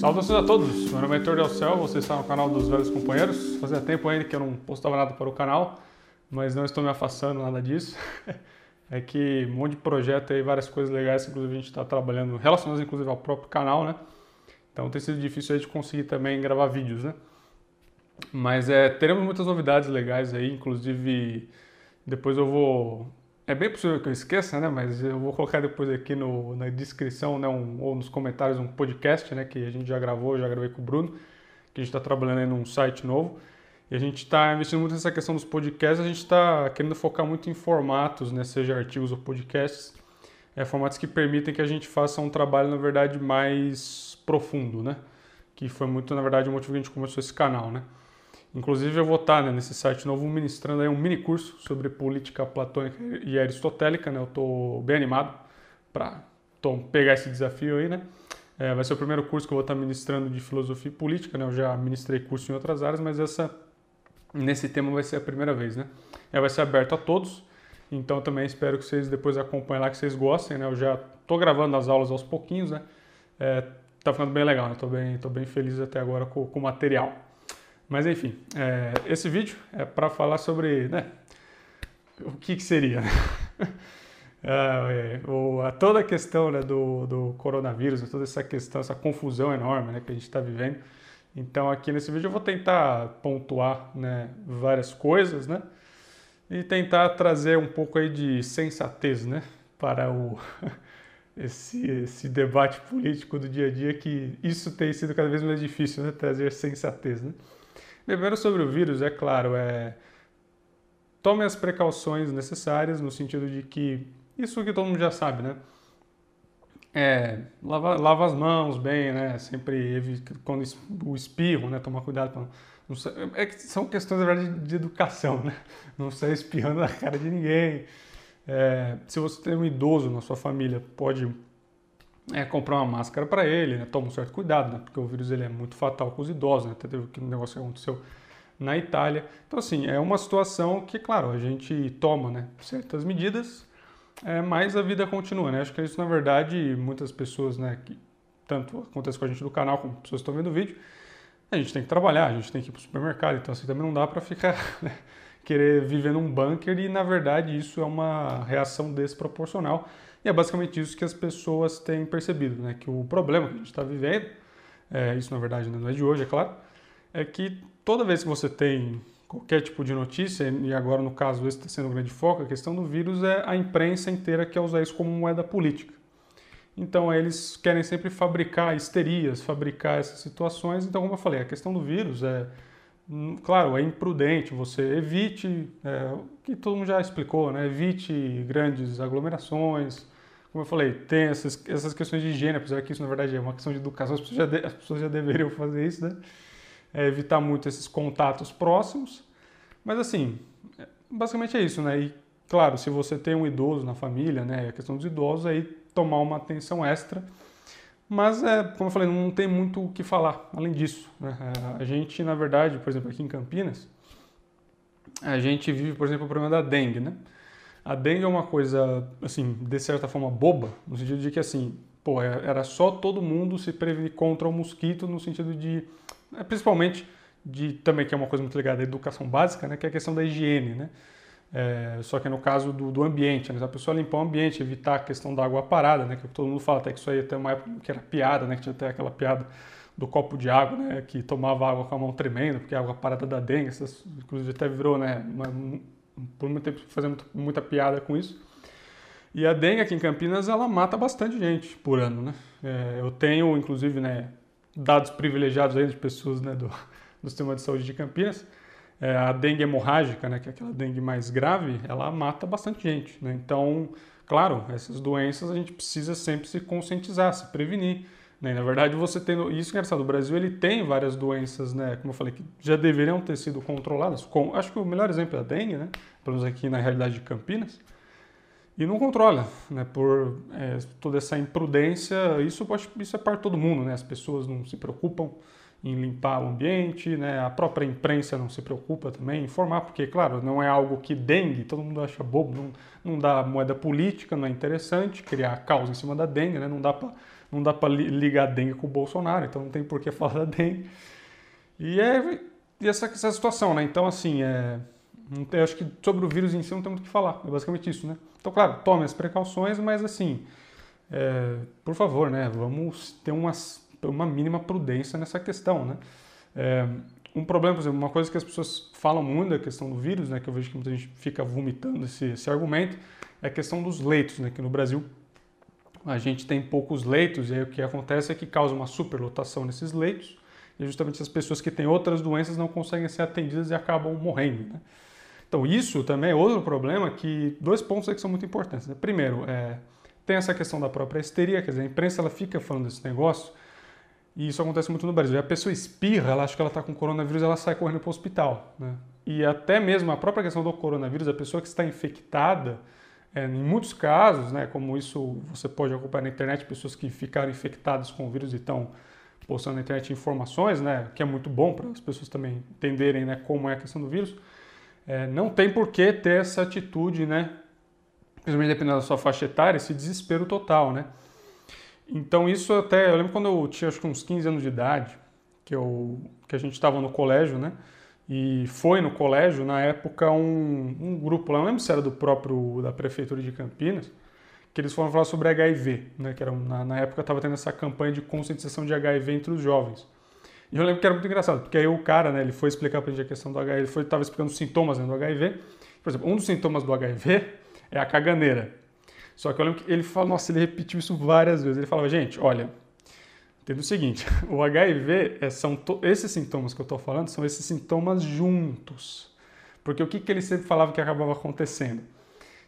Saudações a todos, meu nome é Heitor Del Céu, você está no canal dos Velhos Companheiros. Fazia tempo ainda que eu não postava nada para o canal, mas não estou me afastando nada disso. É que um monte de projeto aí, várias coisas legais, inclusive a gente está trabalhando, relacionadas inclusive ao próprio canal, né? Então tem sido difícil aí de conseguir também gravar vídeos, né? Mas é, teremos muitas novidades legais aí, inclusive depois eu vou é bem possível que eu esqueça, né? Mas eu vou colocar depois aqui no, na descrição, né? Um, ou nos comentários um podcast, né? Que a gente já gravou, já gravei com o Bruno, que a gente está trabalhando aí num site novo. E a gente está investindo muito nessa questão dos podcasts. A gente está querendo focar muito em formatos, né? Seja artigos ou podcasts, é, formatos que permitem que a gente faça um trabalho, na verdade, mais profundo, né? Que foi muito, na verdade, o motivo que a gente começou esse canal, né? Inclusive eu vou estar né, nesse site novo ministrando aí um mini curso sobre política platônica e aristotélica, né? Eu estou bem animado para pegar esse desafio aí, né? É, vai ser o primeiro curso que eu vou estar ministrando de filosofia política, né? Eu já ministrei curso em outras áreas, mas essa nesse tema vai ser a primeira vez, né? É, vai ser aberto a todos, então também espero que vocês depois acompanhem lá, que vocês gostem, né? Eu já estou gravando as aulas aos pouquinhos, né? É, tá ficando bem legal, né? Tô bem, tô bem feliz até agora com, com o material. Mas enfim, é, esse vídeo é para falar sobre né, o que, que seria. Né? É, o, toda a questão né, do, do coronavírus, toda essa questão, essa confusão enorme né, que a gente está vivendo. Então aqui nesse vídeo eu vou tentar pontuar né, várias coisas, né? E tentar trazer um pouco aí de sensatez, né? Para o, esse, esse debate político do dia a dia, que isso tem sido cada vez mais difícil, né? Trazer sensatez, né? Primeiro sobre o vírus, é claro, é tome as precauções necessárias no sentido de que isso que todo mundo já sabe, né? É, lava, lava as mãos bem, né? Sempre quando o espirro, né? Tomar cuidado para não é que são questões na verdade de educação, né? Não sair espirrando na cara de ninguém. É, se você tem um idoso na sua família, pode é, comprar uma máscara para ele, né? toma um certo cuidado, né? porque o vírus ele é muito fatal com os idosos, né? até teve um negócio que aconteceu na Itália. Então, assim, é uma situação que, claro, a gente toma né, certas medidas, é, mas a vida continua, né? Acho que isso, na verdade, muitas pessoas, né, que tanto acontece com a gente do canal, como pessoas que estão vendo o vídeo, a gente tem que trabalhar, a gente tem que ir para o supermercado, então assim também não dá para ficar né, querer viver num bunker e, na verdade, isso é uma reação desproporcional e é basicamente isso que as pessoas têm percebido, né? Que o problema que a gente está vivendo, é, isso na verdade não é de hoje, é claro, é que toda vez que você tem qualquer tipo de notícia, e agora no caso esse está sendo um grande foco, a questão do vírus é a imprensa inteira quer usar isso como moeda política. Então eles querem sempre fabricar histerias, fabricar essas situações. Então, como eu falei, a questão do vírus é Hum, claro, é imprudente, você evite, é, o que todo mundo já explicou, né? evite grandes aglomerações. Como eu falei, tem essas, essas questões de higiene, apesar que isso na verdade é uma questão de educação, as pessoas já, de, as pessoas já deveriam fazer isso, né? É evitar muito esses contatos próximos. Mas assim, é, basicamente é isso, né? E claro, se você tem um idoso na família, né? A questão dos idosos, aí tomar uma atenção extra mas, é, como eu falei, não tem muito o que falar além disso. Né? É, a gente, na verdade, por exemplo, aqui em Campinas, a gente vive, por exemplo, o problema da dengue, né? A dengue é uma coisa, assim, de certa forma boba, no sentido de que, assim, pô, é, era só todo mundo se prevenir contra o mosquito, no sentido de, principalmente, de também que é uma coisa muito ligada à educação básica, né? Que é a questão da higiene, né? É, só que no caso do, do ambiente, né? a pessoa limpar o ambiente, evitar a questão da água parada, né? que todo mundo fala até que isso aí até uma época que era piada, né? que tinha até aquela piada do copo de água, né? que tomava água com a mão tremenda, porque a água parada da dengue, essas, inclusive até virou, né? Uma, por muito tempo fazendo muita piada com isso. E a dengue aqui em Campinas, ela mata bastante gente por ano, né? É, eu tenho, inclusive, né, dados privilegiados aí de pessoas né, do, do sistema de saúde de Campinas, é, a dengue hemorrágica, né, que é aquela dengue mais grave, ela mata bastante gente. Né? Então, claro, essas doenças a gente precisa sempre se conscientizar, se prevenir. Né? Na verdade, você tem. Isso engraçado, o Brasil ele tem várias doenças, né, como eu falei, que já deveriam ter sido controladas. Com, acho que o melhor exemplo é a dengue, né? pelo menos aqui na realidade de Campinas. E não controla, né? Por é, toda essa imprudência, isso, isso é de todo mundo, né? As pessoas não se preocupam em limpar o ambiente, né? A própria imprensa não se preocupa também em informar, porque, claro, não é algo que dengue, todo mundo acha bobo, não, não dá moeda política, não é interessante criar causa em cima da dengue, né? Não dá para não dá para ligar a dengue com o Bolsonaro, então não tem por que falar da dengue. E é e essa, essa situação, né? Então, assim, é, eu acho que sobre o vírus em si não tem muito o que falar, é basicamente isso, né? Então, claro, tome as precauções, mas assim, é, por favor, né? Vamos ter umas, uma mínima prudência nessa questão, né? É, um problema, por exemplo, uma coisa que as pessoas falam muito da questão do vírus, né? Que eu vejo que muita gente fica vomitando esse, esse argumento, é a questão dos leitos, né? Que no Brasil a gente tem poucos leitos e aí o que acontece é que causa uma superlotação nesses leitos e justamente as pessoas que têm outras doenças não conseguem ser atendidas e acabam morrendo. Né? Então isso também é outro problema que dois pontos que são muito importantes. Né? Primeiro, é, tem essa questão da própria histeria, quer dizer, a imprensa ela fica falando desse negócio e isso acontece muito no Brasil. A pessoa espirra, ela acha que ela está com coronavírus, ela sai correndo para o hospital. Né? E até mesmo a própria questão do coronavírus, a pessoa que está infectada, é, em muitos casos, né, como isso você pode acompanhar na internet, pessoas que ficaram infectadas com o vírus e estão postando na internet informações, né, que é muito bom para as pessoas também entenderem né, como é a questão do vírus, é, não tem por que ter essa atitude, né, principalmente dependendo da sua faixa etária, esse desespero total, né. Então isso até, eu lembro quando eu tinha acho que uns 15 anos de idade, que, eu, que a gente estava no colégio, né, e foi no colégio, na época, um, um grupo lá, não lembro se era do próprio, da prefeitura de Campinas, que eles foram falar sobre HIV, né, que era, na, na época estava tendo essa campanha de conscientização de HIV entre os jovens. E eu lembro que era muito engraçado, porque aí o cara, né, ele foi explicar pra gente a questão do HIV, ele foi, estava explicando os sintomas né, do HIV. Por exemplo, um dos sintomas do HIV é a caganeira. Só que eu lembro que ele falou, nossa, ele repetiu isso várias vezes. Ele falava, gente, olha, Entenda o seguinte, o HIV é, são esses sintomas que eu estou falando são esses sintomas juntos. Porque o que, que ele sempre falava que acabava acontecendo?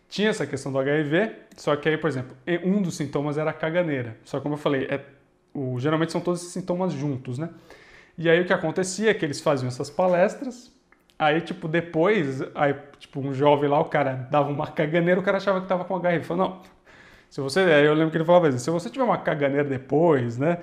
Tinha essa questão do HIV, só que aí, por exemplo, um dos sintomas era a caganeira. Só que como eu falei, é, o, geralmente são todos esses sintomas juntos, né? E aí o que acontecia é que eles faziam essas palestras, aí tipo depois, aí tipo um jovem lá, o cara dava uma caganeira, o cara achava que estava com HIV. Falou, não, se você, aí eu lembro que ele falava assim, se você tiver uma caganeira depois, né?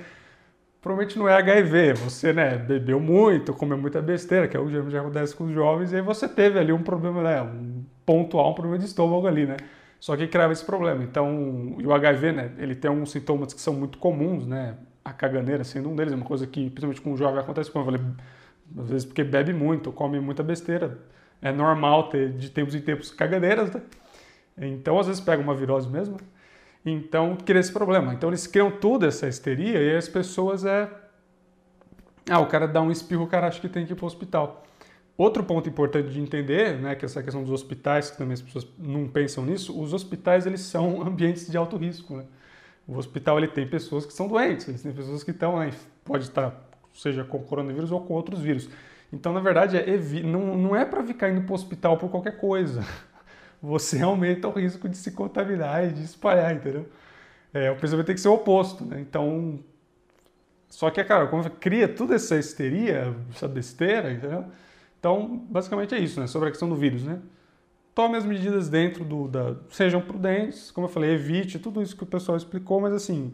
provavelmente não é HIV, você né, bebeu muito, comeu muita besteira, que é o que geralmente acontece com os jovens, e aí você teve ali um problema, né, um pontual, um problema de estômago ali, né? Só que criava esse problema. Então, o HIV, né, ele tem alguns sintomas que são muito comuns, né? A caganeira sendo um deles, é uma coisa que, principalmente com o jovem, acontece, falei, às vezes porque bebe muito, come muita besteira. É normal ter, de tempos em tempos, caganeiras, né? Então, às vezes pega uma virose mesmo, então, cria esse problema. Então, eles criam toda essa histeria e as pessoas é. Ah, o cara dá um espirro, o cara acha que tem que ir para o hospital. Outro ponto importante de entender, né, que essa questão dos hospitais, que também as pessoas não pensam nisso, os hospitais eles são ambientes de alto risco. Né? O hospital ele tem pessoas que são doentes, ele tem pessoas que estão, né, pode estar, seja com coronavírus ou com outros vírus. Então, na verdade, é, não, não é para ficar indo para o hospital por qualquer coisa você aumenta o risco de se contaminar e de espalhar, entendeu? É, o pensamento tem que ser o oposto, né? Então, só que, cara, como cria toda essa histeria, essa besteira, entendeu? Então, basicamente é isso, né? Sobre a questão do vírus, né? Tome as medidas dentro do... Da, sejam prudentes, como eu falei, evite tudo isso que o pessoal explicou, mas assim,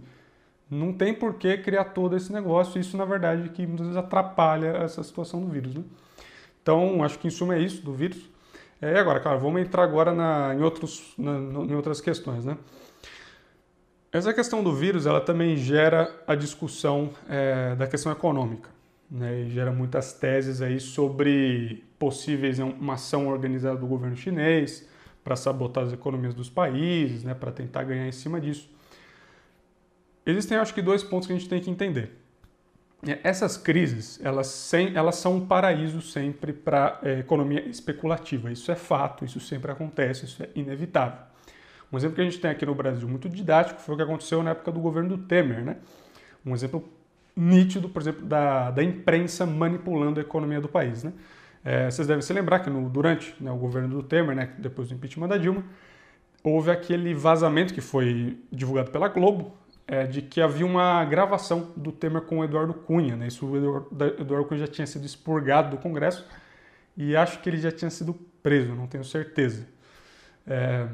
não tem por que criar todo esse negócio. Isso, na verdade, que muitas vezes atrapalha essa situação do vírus, né? Então, acho que em suma é isso do vírus. É, agora, claro, vamos entrar agora na, em, outros, na, em outras questões, né? Essa questão do vírus, ela também gera a discussão é, da questão econômica, né? Gera muitas teses aí sobre possíveis né, uma ação organizada do governo chinês para sabotar as economias dos países, né? Para tentar ganhar em cima disso. Existem, acho que, dois pontos que a gente tem que entender. É, essas crises, elas, sem, elas são um paraíso sempre para a é, economia especulativa. Isso é fato, isso sempre acontece, isso é inevitável. Um exemplo que a gente tem aqui no Brasil muito didático foi o que aconteceu na época do governo do Temer. Né? Um exemplo nítido, por exemplo, da, da imprensa manipulando a economia do país. Né? É, vocês devem se lembrar que no, durante né, o governo do Temer, né, depois do impeachment da Dilma, houve aquele vazamento que foi divulgado pela Globo, é, de que havia uma gravação do Temer com o Eduardo Cunha. Né? Isso o Eduardo, Eduardo Cunha já tinha sido expurgado do Congresso e acho que ele já tinha sido preso, não tenho certeza. É,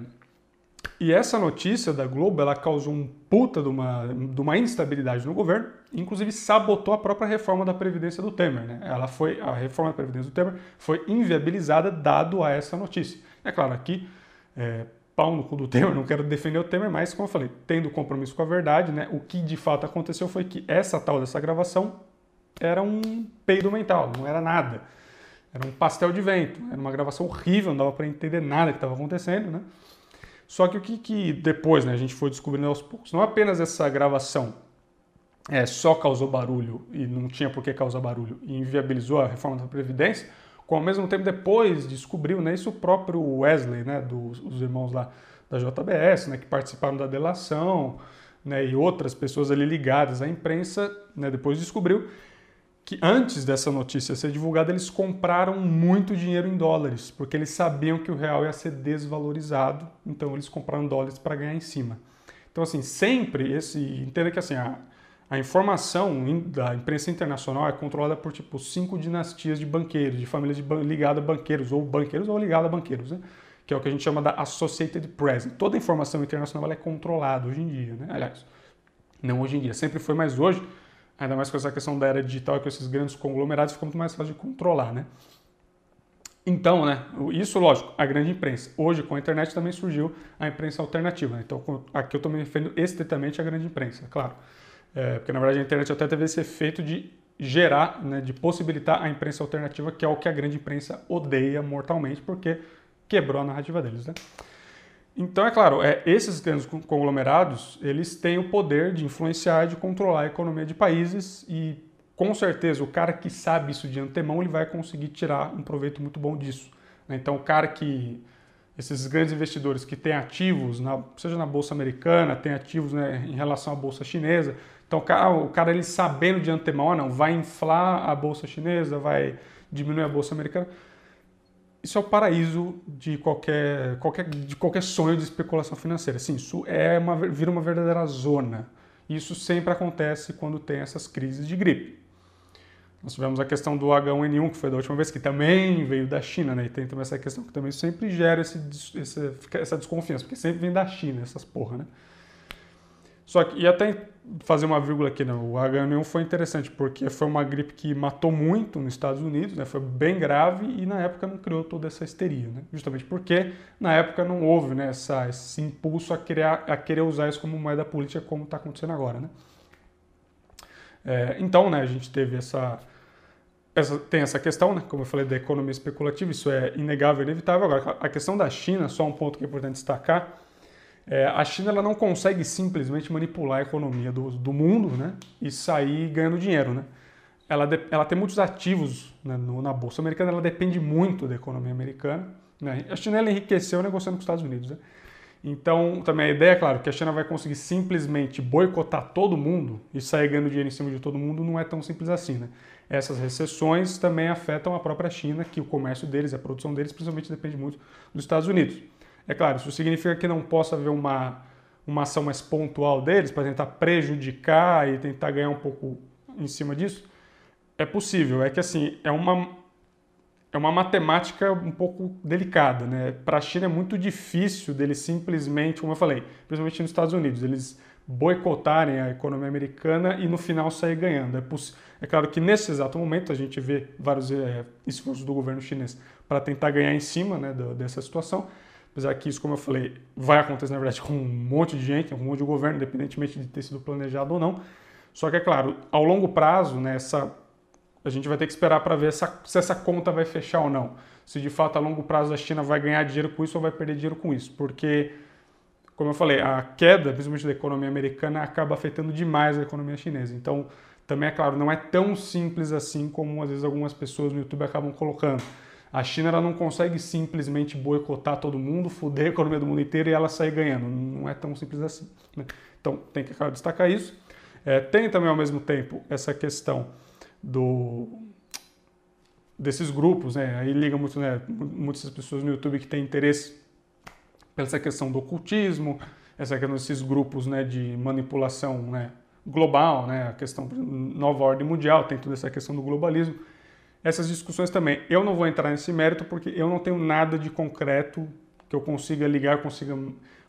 E essa notícia da Globo, ela causou um puta de uma, de uma instabilidade no governo, inclusive sabotou a própria reforma da Previdência do Temer. Né? Ela foi, a reforma da Previdência do Temer foi inviabilizada dado a essa notícia. É claro, aqui, é, pau no cu do Temer, não quero defender o Temer, mas como eu falei, tendo compromisso com a verdade, né, o que de fato aconteceu foi que essa tal dessa gravação era um peido mental, não era nada. Era um pastel de vento, era uma gravação horrível, não dava para entender nada que estava acontecendo, né? Só que o que, que depois né, a gente foi descobrindo aos poucos, não apenas essa gravação é, só causou barulho e não tinha por que causar barulho e inviabilizou a reforma da Previdência, como ao mesmo tempo depois descobriu, né, isso o próprio Wesley, né, dos os irmãos lá da JBS, né, que participaram da delação, né, e outras pessoas ali ligadas à imprensa, né, depois descobriu que antes dessa notícia ser divulgada, eles compraram muito dinheiro em dólares, porque eles sabiam que o real ia ser desvalorizado, então eles compraram dólares para ganhar em cima. Então, assim, sempre esse. Entenda que assim, a, a informação da imprensa internacional é controlada por tipo cinco dinastias de banqueiros, de famílias de ligadas a banqueiros, ou banqueiros ou ligadas a banqueiros, né? que é o que a gente chama da Associated Press. Toda a informação internacional é controlada hoje em dia. Né? Aliás, não hoje em dia, sempre foi, mas hoje Ainda mais com essa questão da era digital e com esses grandes conglomerados, fica muito mais fácil de controlar, né? Então, né, isso, lógico, a grande imprensa. Hoje, com a internet, também surgiu a imprensa alternativa. Né? Então, aqui eu estou me referindo estritamente à grande imprensa, claro. É, porque, na verdade, a internet até teve esse efeito de gerar, né, de possibilitar a imprensa alternativa, que é o que a grande imprensa odeia mortalmente, porque quebrou a narrativa deles, né? Então, é claro, é, esses grandes conglomerados, eles têm o poder de influenciar, de controlar a economia de países e, com certeza, o cara que sabe isso de antemão, ele vai conseguir tirar um proveito muito bom disso. Né? Então, o cara que... Esses grandes investidores que têm ativos, na, seja na Bolsa Americana, têm ativos né, em relação à Bolsa Chinesa, então o cara, o cara ele sabendo de antemão, ah, não, vai inflar a Bolsa Chinesa, vai diminuir a Bolsa Americana isso é o paraíso de qualquer, qualquer, de qualquer sonho de especulação financeira. Sim, isso é uma, vira uma verdadeira zona. Isso sempre acontece quando tem essas crises de gripe. Nós tivemos a questão do H1N1, que foi da última vez, que também veio da China, né? E tem também essa questão que também sempre gera esse, esse, essa desconfiança, porque sempre vem da China, essas porra, né? Só que, e até fazer uma vírgula aqui, né? o H1N1 foi interessante, porque foi uma gripe que matou muito nos Estados Unidos, né? foi bem grave e na época não criou toda essa histeria, né? justamente porque na época não houve né, essa, esse impulso a querer, a querer usar isso como moeda política, como está acontecendo agora. Né? É, então, né, a gente teve essa, essa, tem essa questão, né, como eu falei, da economia especulativa, isso é inegável inevitável. Agora, a questão da China, só um ponto que é importante destacar, é, a China ela não consegue simplesmente manipular a economia do, do mundo né, e sair ganhando dinheiro. Né? Ela, de, ela tem muitos ativos né, no, na Bolsa Americana, ela depende muito da economia americana. Né? A China ela enriqueceu negociando com os Estados Unidos. Né? Então, também a ideia, claro, que a China vai conseguir simplesmente boicotar todo mundo e sair ganhando dinheiro em cima de todo mundo não é tão simples assim. Né? Essas recessões também afetam a própria China, que o comércio deles, a produção deles, principalmente depende muito dos Estados Unidos. É claro, isso significa que não possa haver uma, uma ação mais pontual deles para tentar prejudicar e tentar ganhar um pouco em cima disso? É possível, é que assim, é uma, é uma matemática um pouco delicada, né? Para a China é muito difícil deles simplesmente, como eu falei, principalmente nos Estados Unidos, eles boicotarem a economia americana e no final sair ganhando. É, é claro que nesse exato momento a gente vê vários é, esforços do governo chinês para tentar ganhar em cima né, dessa situação, Apesar que isso, como eu falei, vai acontecer, na verdade, com um monte de gente, com um monte de governo, independentemente de ter sido planejado ou não. Só que, é claro, ao longo prazo, né, essa, a gente vai ter que esperar para ver essa, se essa conta vai fechar ou não. Se de fato, a longo prazo, a China vai ganhar dinheiro com isso ou vai perder dinheiro com isso. Porque, como eu falei, a queda, principalmente da economia americana, acaba afetando demais a economia chinesa. Então, também, é claro, não é tão simples assim como, às vezes, algumas pessoas no YouTube acabam colocando. A China não consegue simplesmente boicotar todo mundo, foder a economia do mundo inteiro e ela sair ganhando. Não é tão simples assim. Né? Então tem que destacar isso. É, tem também ao mesmo tempo essa questão do desses grupos, né? Aí liga muito, né? Muitas pessoas no YouTube que têm interesse pela essa questão do ocultismo, essa questão desses grupos, né? De manipulação, né? Global, né? A questão nova ordem mundial, tem toda essa questão do globalismo essas discussões também. Eu não vou entrar nesse mérito porque eu não tenho nada de concreto que eu consiga ligar, consiga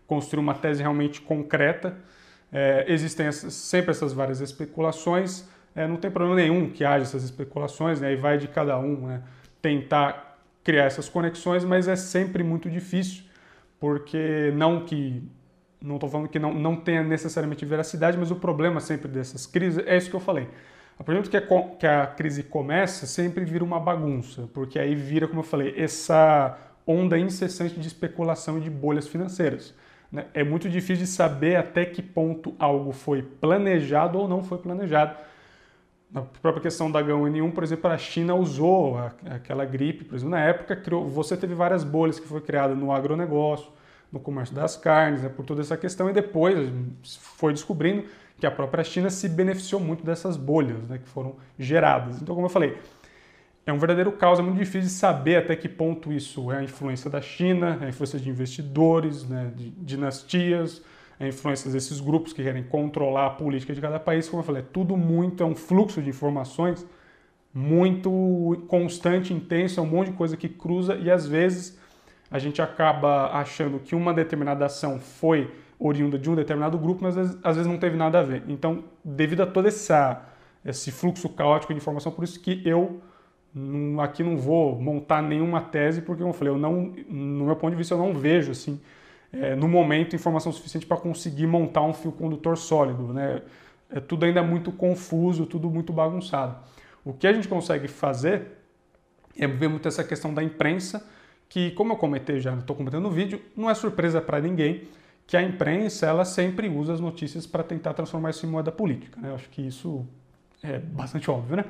construir uma tese realmente concreta. É, existem essas, sempre essas várias especulações, é, não tem problema nenhum que haja essas especulações, né, e vai de cada um né, tentar criar essas conexões, mas é sempre muito difícil, porque não que não estou falando que não, não tenha necessariamente veracidade, mas o problema sempre dessas crises é isso que eu falei. A partir do que a, que a crise começa, sempre vira uma bagunça, porque aí vira, como eu falei, essa onda incessante de especulação e de bolhas financeiras. Né? É muito difícil de saber até que ponto algo foi planejado ou não foi planejado. Na própria questão da H1N1, por exemplo, a China usou aquela gripe, por exemplo, na época criou, você teve várias bolhas que foi criada no agronegócio, no comércio das carnes, né, por toda essa questão, e depois foi descobrindo que a própria China se beneficiou muito dessas bolhas né, que foram geradas. Então, como eu falei, é um verdadeiro caos, é muito difícil de saber até que ponto isso é a influência da China, a influência de investidores, né, de dinastias, a influência desses grupos que querem controlar a política de cada país. Como eu falei, é tudo muito, é um fluxo de informações muito constante, intenso, é um monte de coisa que cruza e às vezes a gente acaba achando que uma determinada ação foi oriunda de um determinado grupo, mas às vezes, não teve nada a ver. Então, devido a todo essa, esse fluxo caótico de informação, por isso que eu aqui não vou montar nenhuma tese, porque, como eu falei, eu não, no meu ponto de vista, eu não vejo, assim, é, no momento, informação suficiente para conseguir montar um fio condutor sólido, né? É tudo ainda muito confuso, tudo muito bagunçado. O que a gente consegue fazer é ver muito essa questão da imprensa, que, como eu comentei já, estou comentando no vídeo, não é surpresa para ninguém que a imprensa ela sempre usa as notícias para tentar transformar isso em moeda política. Né? Eu acho que isso é bastante óbvio. Né?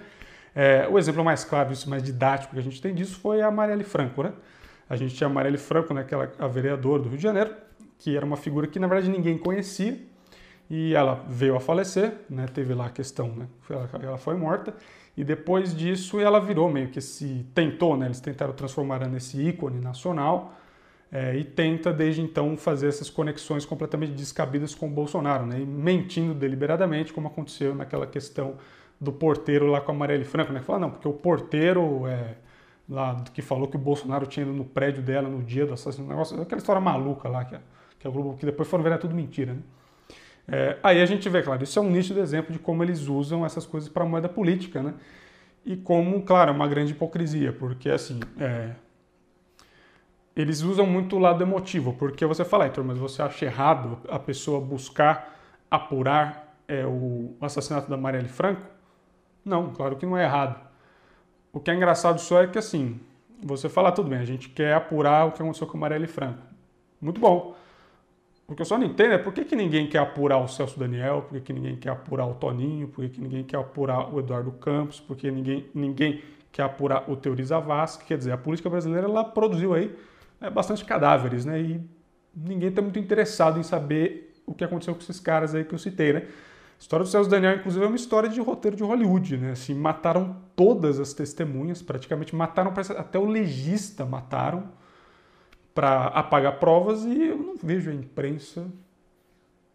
É, o exemplo mais claro, isso mais didático que a gente tem disso foi a Marielle Franco. Né? A gente tinha a Marielle Franco, né, aquela, a vereadora do Rio de Janeiro, que era uma figura que na verdade ninguém conhecia, e ela veio a falecer, né? teve lá a questão, né? ela, foi morta, e depois disso ela virou meio que esse. tentou, né? Eles tentaram transformar ela nesse ícone nacional é, e tenta desde então fazer essas conexões completamente descabidas com o Bolsonaro, né? Mentindo deliberadamente, como aconteceu naquela questão do porteiro lá com a Marielle Franco, né? Fala, não, porque o porteiro é, lá que falou que o Bolsonaro tinha ido no prédio dela no dia do assassinato, negócio, aquela história maluca lá, que, que, a Globo, que depois foram ver, é tudo mentira, né? É, aí a gente vê, claro, isso é um nítido exemplo de como eles usam essas coisas para moeda política, né? E como, claro, é uma grande hipocrisia, porque assim, é, eles usam muito o lado emotivo, porque você fala, Heitor, mas você acha errado a pessoa buscar apurar é, o assassinato da Marielle Franco? Não, claro que não é errado. O que é engraçado só é que assim, você fala, tudo bem, a gente quer apurar o que aconteceu com a Marielle Franco. Muito bom. O que eu só não entendo é por que, que ninguém quer apurar o Celso Daniel, por que, que ninguém quer apurar o Toninho, por que, que ninguém quer apurar o Eduardo Campos, por que ninguém, ninguém quer apurar o Teori Zavascki. Quer dizer, a política brasileira ela produziu aí é, bastante cadáveres, né? E ninguém está muito interessado em saber o que aconteceu com esses caras aí que eu citei, né? A história do Celso Daniel, inclusive, é uma história de roteiro de Hollywood, né? Assim, mataram todas as testemunhas, praticamente mataram, até o legista mataram para apagar provas e eu não vejo a imprensa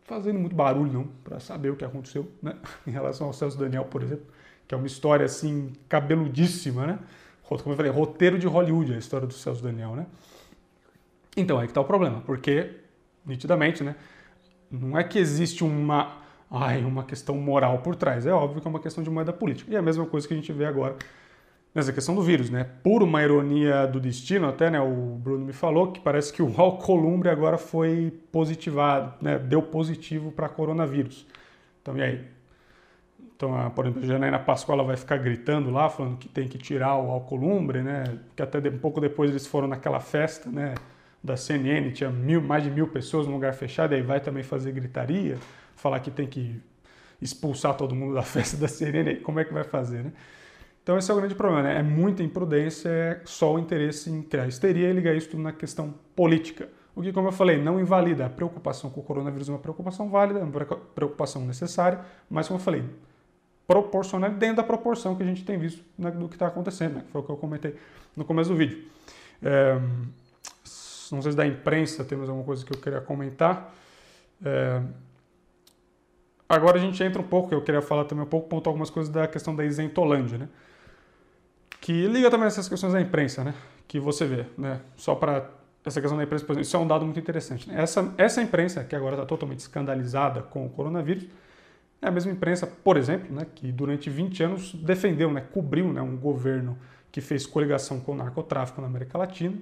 fazendo muito barulho não para saber o que aconteceu, né? Em relação ao Celso Daniel, por exemplo, que é uma história assim cabeludíssima, né? Como eu falei, roteiro de Hollywood a história do Celso Daniel, né? Então aí que está o problema, porque nitidamente, né? Não é que existe uma ai, uma questão moral por trás, é óbvio que é uma questão de moeda política. E é a mesma coisa que a gente vê agora nessa questão do vírus, né? Por uma ironia do destino, até, né? O Bruno me falou que parece que o Alcolumbre agora foi positivado, né? Deu positivo para coronavírus. Então, e aí? Então, a, por exemplo, a Janaína Pascoal vai ficar gritando lá, falando que tem que tirar o Alcolumbre, né? Que até um pouco depois eles foram naquela festa, né? Da CNN, tinha mil, mais de mil pessoas num lugar fechado, aí vai também fazer gritaria, falar que tem que expulsar todo mundo da festa da CNN, como é que vai fazer, né? Então esse é o grande problema, né? É muita imprudência, é só o interesse em criar histeria e ligar isso tudo na questão política. O que, como eu falei, não invalida a preocupação com o coronavírus, é uma preocupação válida, é uma preocupação necessária, mas como eu falei, proporcional dentro da proporção que a gente tem visto né, do que está acontecendo, né? Foi o que eu comentei no começo do vídeo. É, não sei se da imprensa temos alguma coisa que eu queria comentar. É, agora a gente entra um pouco, eu queria falar também um pouco, pontuar algumas coisas da questão da isentolândia, né? que liga também essas questões da imprensa, né? Que você vê, né? Só para essa questão da imprensa, por exemplo, isso é um dado muito interessante. Né? Essa, essa imprensa, que agora está totalmente escandalizada com o coronavírus, é a mesma imprensa, por exemplo, né, que durante 20 anos defendeu, né, cobriu né, um governo que fez coligação com o narcotráfico na América Latina.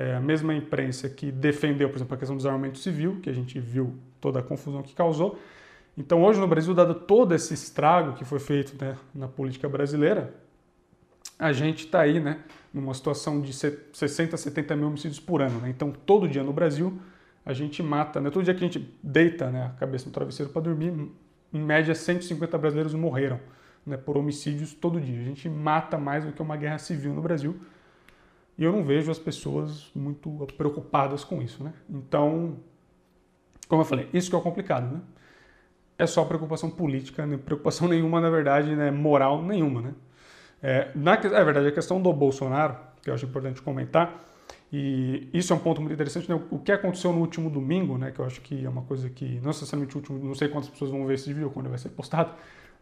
É a mesma imprensa que defendeu, por exemplo, a questão do desarmamento civil, que a gente viu toda a confusão que causou. Então, hoje no Brasil, dado todo esse estrago que foi feito né, na política brasileira, a gente está aí, né, numa situação de 60, 70 mil homicídios por ano. Né? Então, todo dia no Brasil, a gente mata, né? todo dia que a gente deita né, a cabeça no travesseiro para dormir, em média 150 brasileiros morreram né, por homicídios todo dia. A gente mata mais do que uma guerra civil no Brasil. E eu não vejo as pessoas muito preocupadas com isso. Né? Então, como eu falei, isso que é o complicado. Né? É só preocupação política, né? preocupação nenhuma, na verdade, né? moral nenhuma. Né? É, na, é verdade, a questão do Bolsonaro, que eu acho importante comentar, e isso é um ponto muito interessante, né? o que aconteceu no último domingo, né? que eu acho que é uma coisa que, não necessariamente o último, não sei quantas pessoas vão ver esse vídeo quando vai ser postado,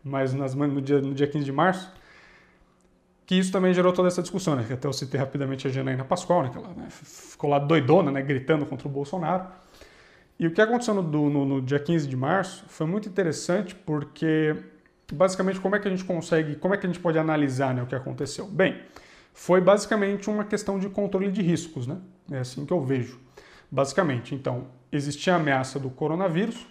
mas nas, no, dia, no dia 15 de março, que isso também gerou toda essa discussão, né? Que até eu citei rapidamente a Janaína Pascoal, né? Que ela né, ficou lá doidona, né? Gritando contra o Bolsonaro. E o que aconteceu no, no, no dia 15 de março foi muito interessante porque basicamente como é que a gente consegue, como é que a gente pode analisar né, o que aconteceu? Bem, foi basicamente uma questão de controle de riscos, né? É assim que eu vejo. Basicamente, então, existia a ameaça do coronavírus,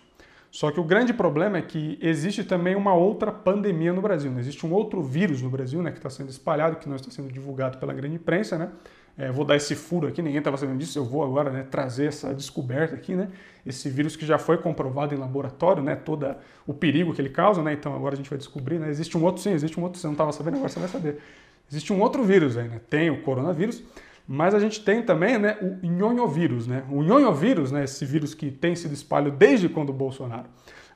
só que o grande problema é que existe também uma outra pandemia no Brasil. Né? Existe um outro vírus no Brasil né, que está sendo espalhado, que não está sendo divulgado pela grande imprensa, né? É, vou dar esse furo aqui, ninguém estava sabendo disso, eu vou agora né, trazer essa descoberta aqui, né? Esse vírus que já foi comprovado em laboratório, né? Todo o perigo que ele causa, né? Então agora a gente vai descobrir, né? Existe um outro, sim, existe um outro, você não estava sabendo, agora você vai saber. Existe um outro vírus aí, né? Tem o coronavírus, mas a gente tem também né, o nhonhovírus, né? O nhonhovírus, né? Esse vírus que tem sido espalhado desde quando o Bolsonaro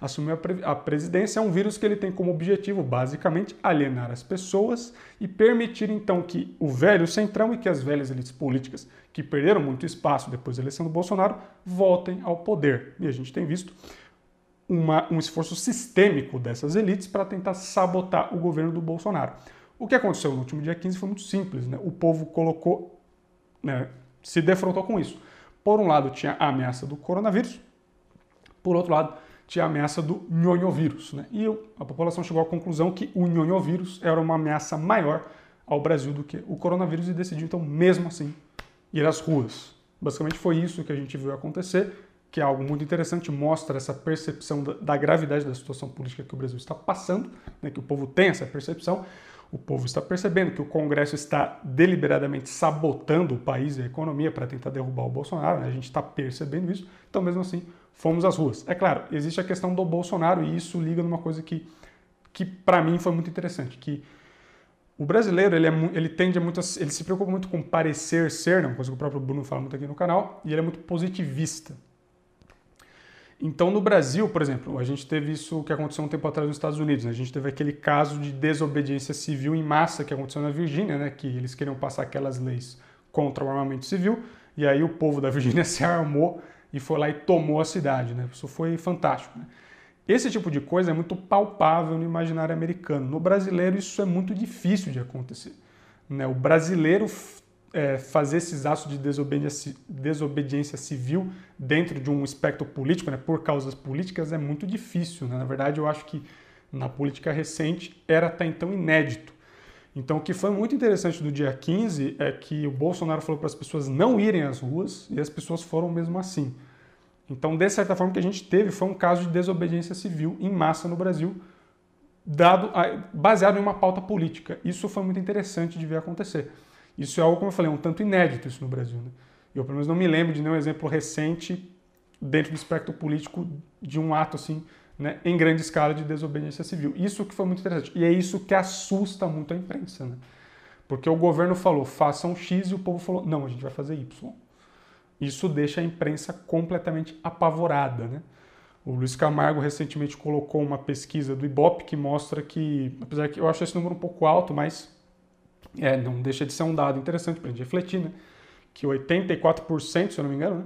Assumir a presidência é um vírus que ele tem como objetivo, basicamente, alienar as pessoas e permitir, então, que o velho centrão e que as velhas elites políticas, que perderam muito espaço depois da eleição do Bolsonaro, voltem ao poder. E a gente tem visto uma, um esforço sistêmico dessas elites para tentar sabotar o governo do Bolsonaro. O que aconteceu no último dia 15 foi muito simples. Né? O povo colocou, né, se defrontou com isso. Por um lado, tinha a ameaça do coronavírus, por outro lado, tinha a ameaça do nhonhovírus. Né? E a população chegou à conclusão que o nhonhovírus era uma ameaça maior ao Brasil do que o coronavírus e decidiu, então, mesmo assim, ir às ruas. Basicamente foi isso que a gente viu acontecer, que é algo muito interessante, mostra essa percepção da, da gravidade da situação política que o Brasil está passando, né? que o povo tem essa percepção, o povo está percebendo que o Congresso está deliberadamente sabotando o país e a economia para tentar derrubar o Bolsonaro, né? a gente está percebendo isso, então mesmo assim fomos às ruas. É claro, existe a questão do Bolsonaro e isso liga numa coisa que, que para mim foi muito interessante, que o brasileiro ele, é, ele tende a muito, ele se preocupa muito com parecer ser, né? uma coisa que o próprio Bruno fala muito aqui no canal, e ele é muito positivista. Então, no Brasil, por exemplo, a gente teve isso que aconteceu um tempo atrás nos Estados Unidos. Né? A gente teve aquele caso de desobediência civil em massa que aconteceu na Virgínia, né? que eles queriam passar aquelas leis contra o armamento civil, e aí o povo da Virgínia se armou e foi lá e tomou a cidade. Né? Isso foi fantástico. Né? Esse tipo de coisa é muito palpável no imaginário americano. No brasileiro, isso é muito difícil de acontecer. Né? O brasileiro é, fazer esses atos de desobediência, desobediência, civil dentro de um espectro político, né, por causas políticas, é muito difícil. Né? Na verdade, eu acho que na política recente era até então inédito. Então, o que foi muito interessante no dia 15 é que o Bolsonaro falou para as pessoas não irem às ruas e as pessoas foram mesmo assim. Então, de certa forma, o que a gente teve foi um caso de desobediência civil em massa no Brasil, dado, baseado em uma pauta política. Isso foi muito interessante de ver acontecer. Isso é algo, como eu falei, um tanto inédito isso no Brasil. Né? Eu, pelo menos, não me lembro de nenhum exemplo recente dentro do espectro político de um ato assim né, em grande escala de desobediência civil. Isso que foi muito interessante. E é isso que assusta muito a imprensa. Né? Porque o governo falou, façam X e o povo falou, não, a gente vai fazer Y. Isso deixa a imprensa completamente apavorada. Né? O Luiz Camargo recentemente colocou uma pesquisa do Ibope que mostra que, apesar que eu acho esse número um pouco alto, mas é, não deixa de ser um dado interessante para a gente refletir, né? que 84%, se eu não me engano, né?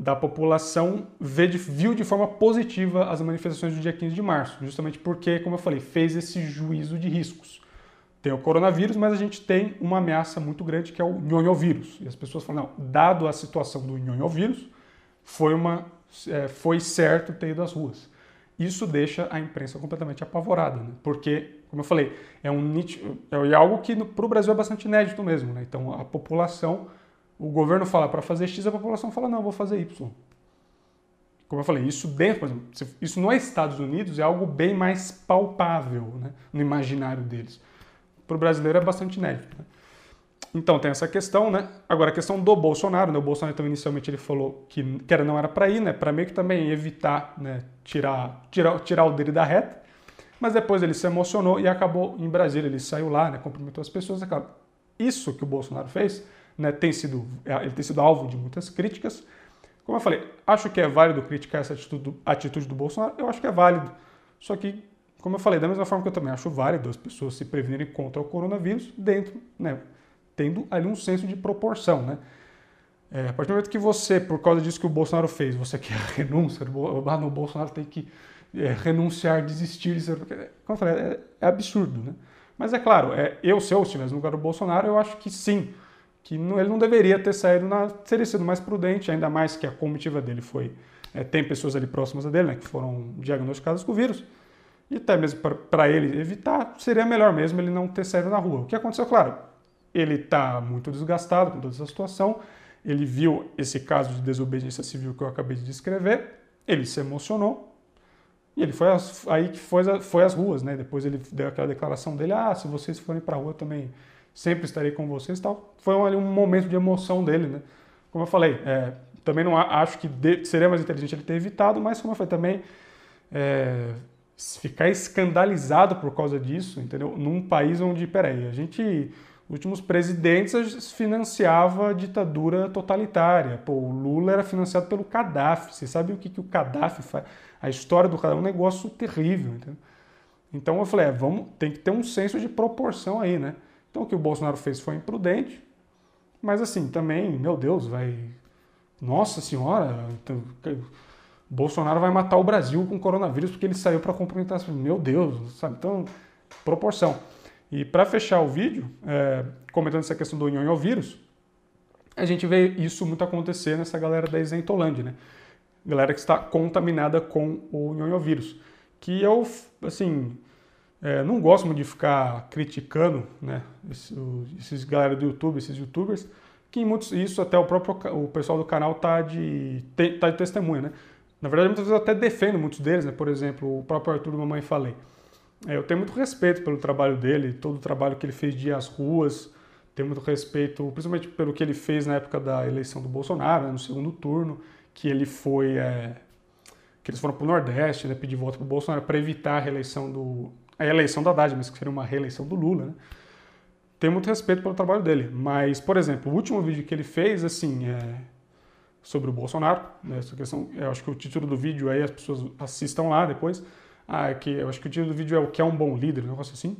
da população de, viu de forma positiva as manifestações do dia 15 de março, justamente porque, como eu falei, fez esse juízo de riscos. tem o coronavírus, mas a gente tem uma ameaça muito grande que é o nhonhovírus. E as pessoas falam, não, dado a situação do nhonhovírus, foi, uma, é, foi certo ter ido às ruas. Isso deixa a imprensa completamente apavorada, né? porque, como eu falei, é, um, é algo que para o Brasil é bastante inédito mesmo. Né? Então a população, o governo fala para fazer X, a população fala, não, vou fazer Y. Como eu falei, isso dentro, por exemplo, isso não é Estados Unidos, é algo bem mais palpável né? no imaginário deles. Para o brasileiro é bastante inédito. Né? Então tem essa questão, né? Agora a questão do Bolsonaro, né? O Bolsonaro então inicialmente ele falou que, que era, não era para ir, né? Para meio que também evitar, né? Tirar, tirar, tirar o dele da reta. Mas depois ele se emocionou e acabou em Brasília. Ele saiu lá, né? Cumprimentou as pessoas. Acabou. Isso que o Bolsonaro fez, né? Tem sido, ele tem sido alvo de muitas críticas. Como eu falei, acho que é válido criticar essa atitude, atitude do Bolsonaro. Eu acho que é válido. Só que, como eu falei, da mesma forma que eu também acho válido as pessoas se prevenirem contra o coronavírus dentro, né? tendo ali um senso de proporção, né? É, a partir do momento que você, por causa disso que o Bolsonaro fez, você quer renúncia, ah, no Bolsonaro tem que é, renunciar, desistir de ser. Como eu falei, é, é, absurdo, né? Mas é claro, é, eu, se eu estivesse no lugar do Bolsonaro, eu acho que sim, que não, ele não deveria ter saído, na, teria sido mais prudente, ainda mais que a comitiva dele foi. É, tem pessoas ali próximas a dele, né, que foram diagnosticadas com o vírus, e até mesmo para ele evitar, seria melhor mesmo ele não ter saído na rua. O que aconteceu, claro, ele está muito desgastado com toda essa situação, ele viu esse caso de desobediência civil que eu acabei de descrever, ele se emocionou e ele foi aí que foi, foi às ruas, né? Depois ele deu aquela declaração dele, ah, se vocês forem para a rua também sempre estarei com vocês tal. Foi um, um momento de emoção dele, né? Como eu falei, é, também não acho que de, seria mais inteligente ele ter evitado, mas como eu falei também, é, ficar escandalizado por causa disso, entendeu? Num país onde, peraí, a gente últimos presidentes financiava ditadura totalitária. Pô, o Lula era financiado pelo Gaddafi. Você sabe o que, que o Gaddafi faz? A história do Gaddafi é um negócio terrível. Entendeu? Então eu falei, é, vamos, tem que ter um senso de proporção aí, né? Então o que o Bolsonaro fez foi imprudente, mas assim, também, meu Deus, vai. Nossa Senhora, então, Bolsonaro vai matar o Brasil com coronavírus porque ele saiu para cumprimentar. Meu Deus, sabe? Então, proporção. E para fechar o vídeo, é, comentando essa questão do nhonho vírus, a gente vê isso muito acontecer nessa galera da Isentolândia, né? Galera que está contaminada com o nhonho vírus. Que eu, assim, é, não gosto muito de ficar criticando, né? Esses, esses galera do YouTube, esses youtubers, que muitos, isso até o próprio o pessoal do canal tá de, tá de testemunha, né? Na verdade, muitas vezes eu até defendo muitos deles, né? Por exemplo, o próprio Arthur Mamãe Falei. É, eu tenho muito respeito pelo trabalho dele, todo o trabalho que ele fez de ir às ruas, tenho muito respeito, principalmente pelo que ele fez na época da eleição do Bolsonaro, né, no segundo turno, que ele foi, é, que eles foram para o Nordeste, né, pedir voto para o Bolsonaro para evitar a reeleição do, a eleição da Haddad, mas que seria uma reeleição do Lula, né? Tenho muito respeito pelo trabalho dele, mas, por exemplo, o último vídeo que ele fez, assim, é sobre o Bolsonaro, né, essa questão, eu acho que o título do vídeo aí as pessoas assistam lá depois, ah, é que eu acho que o título do vídeo é o que é um bom líder, um negócio assim.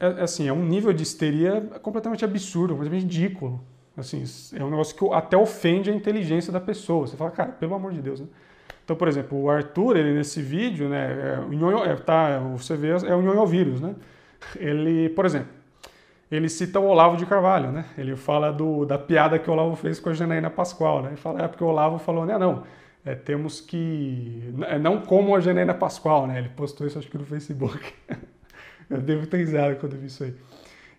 É, é assim, é um nível de histeria completamente absurdo, completamente ridículo. Assim, é um negócio que até ofende a inteligência da pessoa. Você fala, cara, pelo amor de Deus, né? Então, por exemplo, o Arthur, ele nesse vídeo, né, é, o nhonho, é, tá, você vê, é o nhonho vírus, né? Ele, por exemplo, ele cita o Olavo de Carvalho, né? Ele fala do, da piada que o Olavo fez com a Janaína Pascoal, né? Ele fala, é porque o Olavo falou, né, não, é, temos que. É, não como a Janaina Pascoal, né? Ele postou isso acho que no Facebook. eu devo ter risado quando vi isso aí.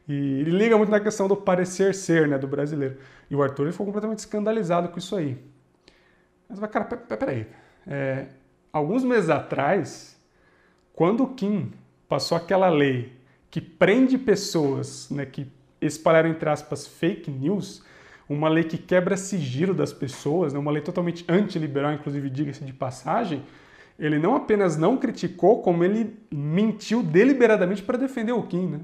E ele liga muito na questão do parecer ser, né, do brasileiro. E o Arthur ele ficou completamente escandalizado com isso aí. Mas, cara, peraí. É, alguns meses atrás, quando o Kim passou aquela lei que prende pessoas né, que espalharam, entre aspas, fake news, uma lei que quebra sigilo das pessoas, né, uma lei totalmente antiliberal, inclusive diga-se de passagem, ele não apenas não criticou, como ele mentiu deliberadamente para defender o Kim. Né?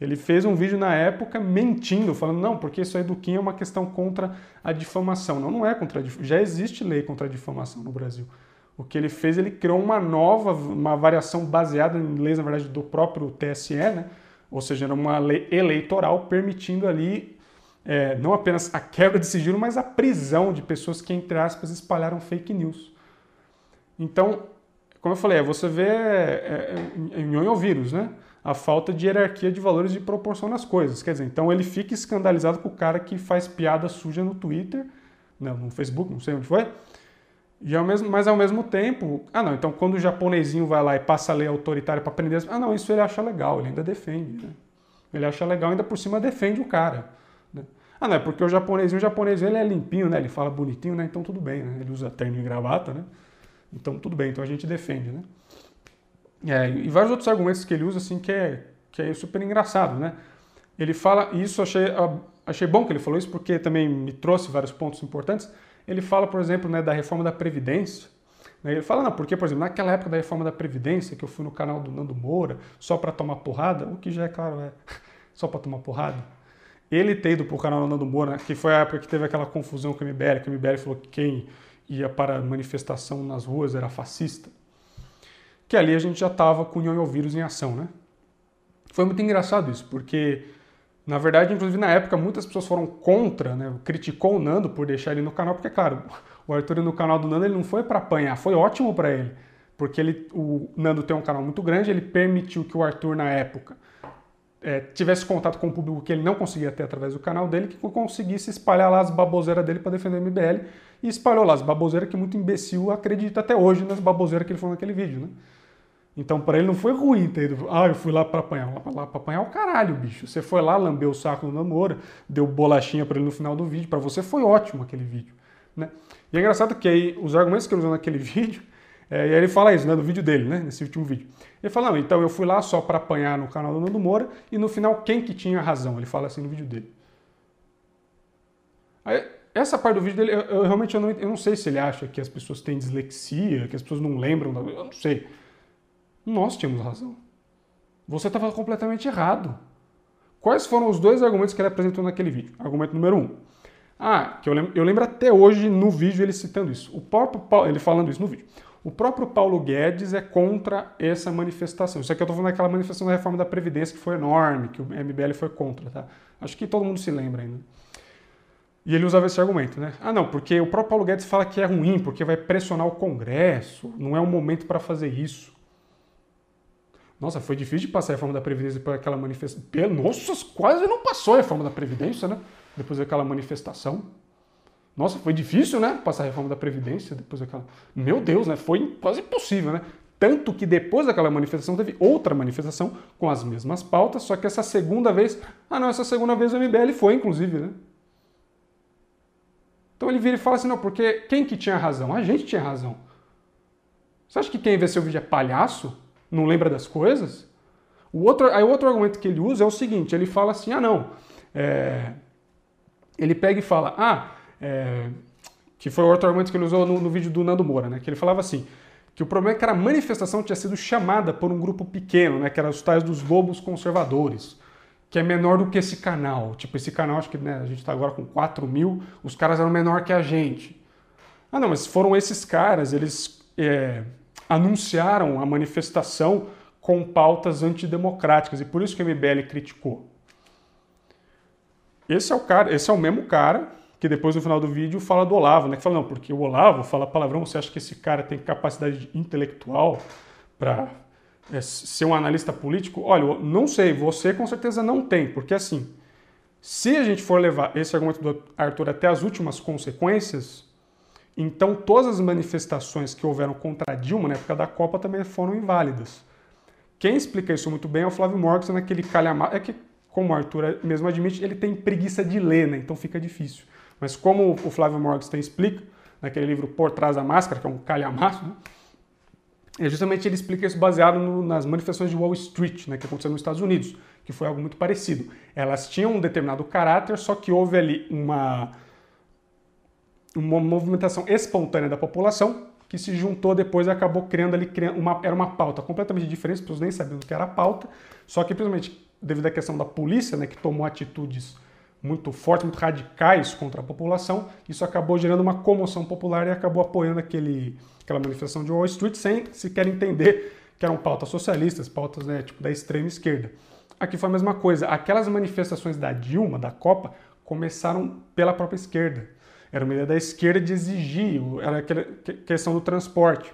Ele fez um vídeo na época mentindo, falando, não, porque isso aí do Kim é uma questão contra a difamação. Não, não é contra a difamação. Já existe lei contra a difamação no Brasil. O que ele fez, ele criou uma nova, uma variação baseada em leis, na verdade, do próprio TSE, né? ou seja, era uma lei eleitoral permitindo ali é, não apenas a quebra de sigilo, mas a prisão de pessoas que, entre aspas, espalharam fake news. Então, como eu falei, você vê é, é, é, é vírus, né? A falta de hierarquia de valores e proporção nas coisas. Quer dizer, então ele fica escandalizado com o cara que faz piada suja no Twitter, não, no Facebook, não sei onde foi. E ao mesmo, mas ao mesmo tempo, ah não, então quando o japonesinho vai lá e passa a lei autoritária para prender, ah não, isso ele acha legal, ele ainda defende. Né? Ele acha legal, ainda por cima defende o cara. Né? Ah não, é porque o japonesinho, o japonesinho ele é limpinho, né? Ele fala bonitinho, né? Então tudo bem, né? Ele usa terno e gravata, né? Então tudo bem, então a gente defende, né? É, e vários outros argumentos que ele usa, assim, que é, que é super engraçado, né? Ele fala, e isso achei, achei bom que ele falou isso, porque também me trouxe vários pontos importantes. Ele fala, por exemplo, né, da reforma da Previdência. Né? Ele fala, não, porque, por exemplo, naquela época da reforma da Previdência, que eu fui no canal do Nando Moura, só para tomar porrada, o que já é claro, é só para tomar porrada. Ele ter ido para o canal do Nando Moura, que foi a época que teve aquela confusão com o MBL, que o MBL falou que quem ia para manifestação nas ruas era fascista que ali a gente já estava com o vírus em ação, né? Foi muito engraçado isso, porque na verdade, inclusive na época, muitas pessoas foram contra, né? Criticou o Nando por deixar ele no canal, porque claro, o Arthur no canal do Nando ele não foi para apanhar, foi ótimo para ele, porque ele, o Nando tem um canal muito grande, ele permitiu que o Arthur na época é, tivesse contato com o público que ele não conseguia ter através do canal dele, que conseguisse espalhar lá as baboseiras dele para defender o MBL e espalhou lá as baboseiras que muito imbecil acredita até hoje nas baboseiras que ele falou naquele vídeo, né? Então, para ele não foi ruim ter ido. Ah, eu fui lá para apanhar. Lá para apanhar o caralho, bicho. Você foi lá, lambeu o saco do namoro, deu bolachinha para ele no final do vídeo. Para você foi ótimo aquele vídeo. Né? E é engraçado que aí os argumentos que ele usou naquele vídeo, é, e aí ele fala isso, né, no vídeo dele, né, nesse último vídeo. Ele fala, não, então eu fui lá só para apanhar no canal do Nando Moura e no final quem que tinha razão? Ele fala assim no vídeo dele. Aí, essa parte do vídeo dele, eu, eu realmente eu não, eu não sei se ele acha que as pessoas têm dislexia, que as pessoas não lembram, eu não sei. Nós tínhamos razão. Você estava completamente errado. Quais foram os dois argumentos que ele apresentou naquele vídeo? Argumento número um. Ah, que eu lembro, eu lembro até hoje no vídeo ele citando isso. O próprio Paulo, ele falando isso no vídeo. O próprio Paulo Guedes é contra essa manifestação. Isso aqui eu estou falando daquela manifestação da reforma da Previdência que foi enorme, que o MBL foi contra, tá? Acho que todo mundo se lembra ainda. E ele usava esse argumento, né? Ah, não, porque o próprio Paulo Guedes fala que é ruim, porque vai pressionar o Congresso, não é o momento para fazer isso. Nossa, foi difícil de passar a reforma da Previdência por aquela manifestação. Nossa, quase não passou a reforma da Previdência, né? Depois daquela manifestação. Nossa, foi difícil, né? Passar a reforma da Previdência depois daquela. Meu Deus, né? Foi quase impossível, né? Tanto que depois daquela manifestação teve outra manifestação com as mesmas pautas, só que essa segunda vez. Ah, não, essa segunda vez o MBL foi, inclusive, né? Então ele vira e fala assim: não, porque quem que tinha razão? A gente tinha razão. Você acha que quem vê seu vídeo é palhaço? Não lembra das coisas. O outro, aí o outro argumento que ele usa é o seguinte: ele fala assim, ah, não. É, ele pega e fala, ah, é, que foi o outro argumento que ele usou no, no, vídeo do Nando Moura, né? Que ele falava assim, que o problema é que a manifestação tinha sido chamada por um grupo pequeno, né? Que eram os tais dos lobos conservadores, que é menor do que esse canal. Tipo, esse canal, acho que né, a gente está agora com 4 mil, os caras eram menor que a gente. Ah, não, mas foram esses caras, eles é, anunciaram a manifestação com pautas antidemocráticas e por isso que o MBL criticou. Esse é o cara, esse é o mesmo cara que depois no final do vídeo fala do Olavo, né? Que fala, não, porque o Olavo fala palavrão, você acha que esse cara tem capacidade intelectual para é, ser um analista político? Olha, não sei, você com certeza não tem, porque assim, se a gente for levar esse argumento do Arthur até as últimas consequências, então, todas as manifestações que houveram contra Dilma na época da Copa também foram inválidas. Quem explica isso muito bem é o Flávio Morgan naquele calhamaço. É que, como o Arthur mesmo admite, ele tem preguiça de ler, né? então fica difícil. Mas como o Flávio Morgan explica, naquele livro Por Trás da Máscara, que é um calhamaço, né? é justamente ele explica isso baseado no, nas manifestações de Wall Street, né, que aconteceram nos Estados Unidos, que foi algo muito parecido. Elas tinham um determinado caráter, só que houve ali uma uma movimentação espontânea da população que se juntou depois e acabou criando ali uma, era uma pauta completamente diferente, as pessoas nem sabiam o que era a pauta, só que principalmente devido à questão da polícia, né, que tomou atitudes muito fortes, muito radicais contra a população, isso acabou gerando uma comoção popular e acabou apoiando aquele, aquela manifestação de Wall Street sem sequer entender que eram pautas socialistas, pautas né, tipo da extrema esquerda. Aqui foi a mesma coisa. Aquelas manifestações da Dilma, da Copa, começaram pela própria esquerda. Era uma ideia da esquerda de exigir, era aquela questão do transporte,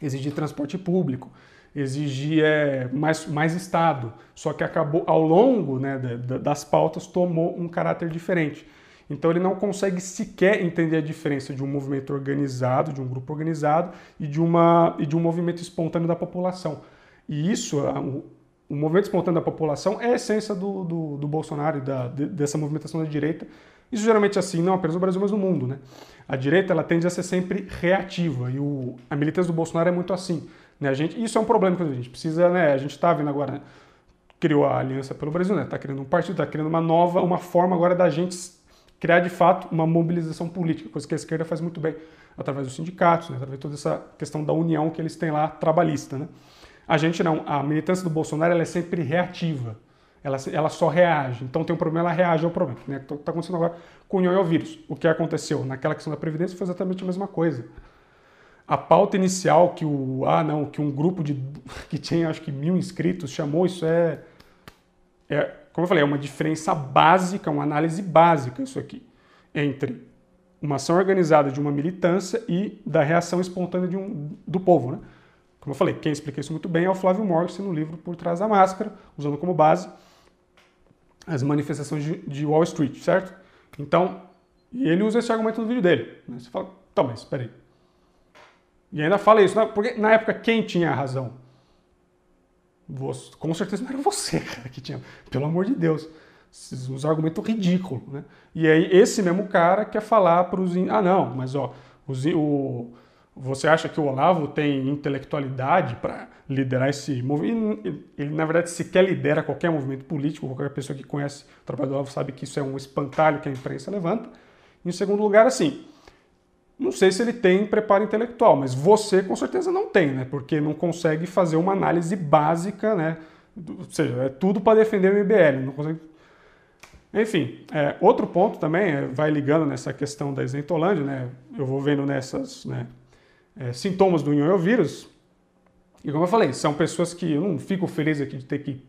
exigir transporte público, exigir é, mais, mais Estado. Só que acabou, ao longo né, das pautas, tomou um caráter diferente. Então ele não consegue sequer entender a diferença de um movimento organizado, de um grupo organizado e de, uma, e de um movimento espontâneo da população. E isso, o, o movimento espontâneo da população é a essência do, do, do Bolsonaro e da, dessa movimentação da direita. Isso geralmente é assim, não apenas no Brasil, mas no mundo. Né? A direita ela tende a ser sempre reativa e o, a militância do Bolsonaro é muito assim. Né? A gente, isso é um problema que a gente precisa, né? a gente está vendo agora, né? criou a Aliança pelo Brasil, está né? criando um partido, está criando uma nova, uma forma agora da gente criar de fato uma mobilização política, coisa que a esquerda faz muito bem, através dos sindicatos, né, através de toda essa questão da união que eles têm lá trabalhista. Né? A gente não, a militância do Bolsonaro ela é sempre reativa, ela, ela só reage. Então tem um problema, ela reage ao problema. Né? Está acontecendo agora com o Nhonho vírus. O que aconteceu naquela questão da Previdência foi exatamente a mesma coisa. A pauta inicial que o ah não que um grupo de que tinha acho que mil inscritos chamou isso é, é como eu falei, é uma diferença básica, uma análise básica isso aqui, entre uma ação organizada de uma militância e da reação espontânea de um, do povo. Né? Como eu falei, quem explica isso muito bem é o Flávio Morgan no livro Por Trás da Máscara, usando como base as manifestações de, de Wall Street, certo? Então, e ele usa esse argumento no vídeo dele. Né? Você fala, tá, mas espera aí. E ainda fala isso, né? porque na época quem tinha razão? Com certeza não era você, cara, que tinha. Pelo amor de Deus. Uns argumentos ridículos, né? E aí esse mesmo cara quer falar para os... Ah, não, mas ó, os, o, você acha que o Olavo tem intelectualidade para liderar esse movimento? Ele, na verdade, sequer lidera qualquer movimento político, qualquer pessoa que conhece o trabalho do Olavo sabe que isso é um espantalho que a imprensa levanta. Em segundo lugar, assim, não sei se ele tem preparo intelectual, mas você com certeza não tem, né? Porque não consegue fazer uma análise básica, né? Ou seja, é tudo para defender o MBL, não consegue. Enfim, é, outro ponto também é, vai ligando nessa questão da isentolândia, né? Eu vou vendo nessas né, é, sintomas do vírus e como eu falei, são pessoas que eu não fico feliz aqui de ter que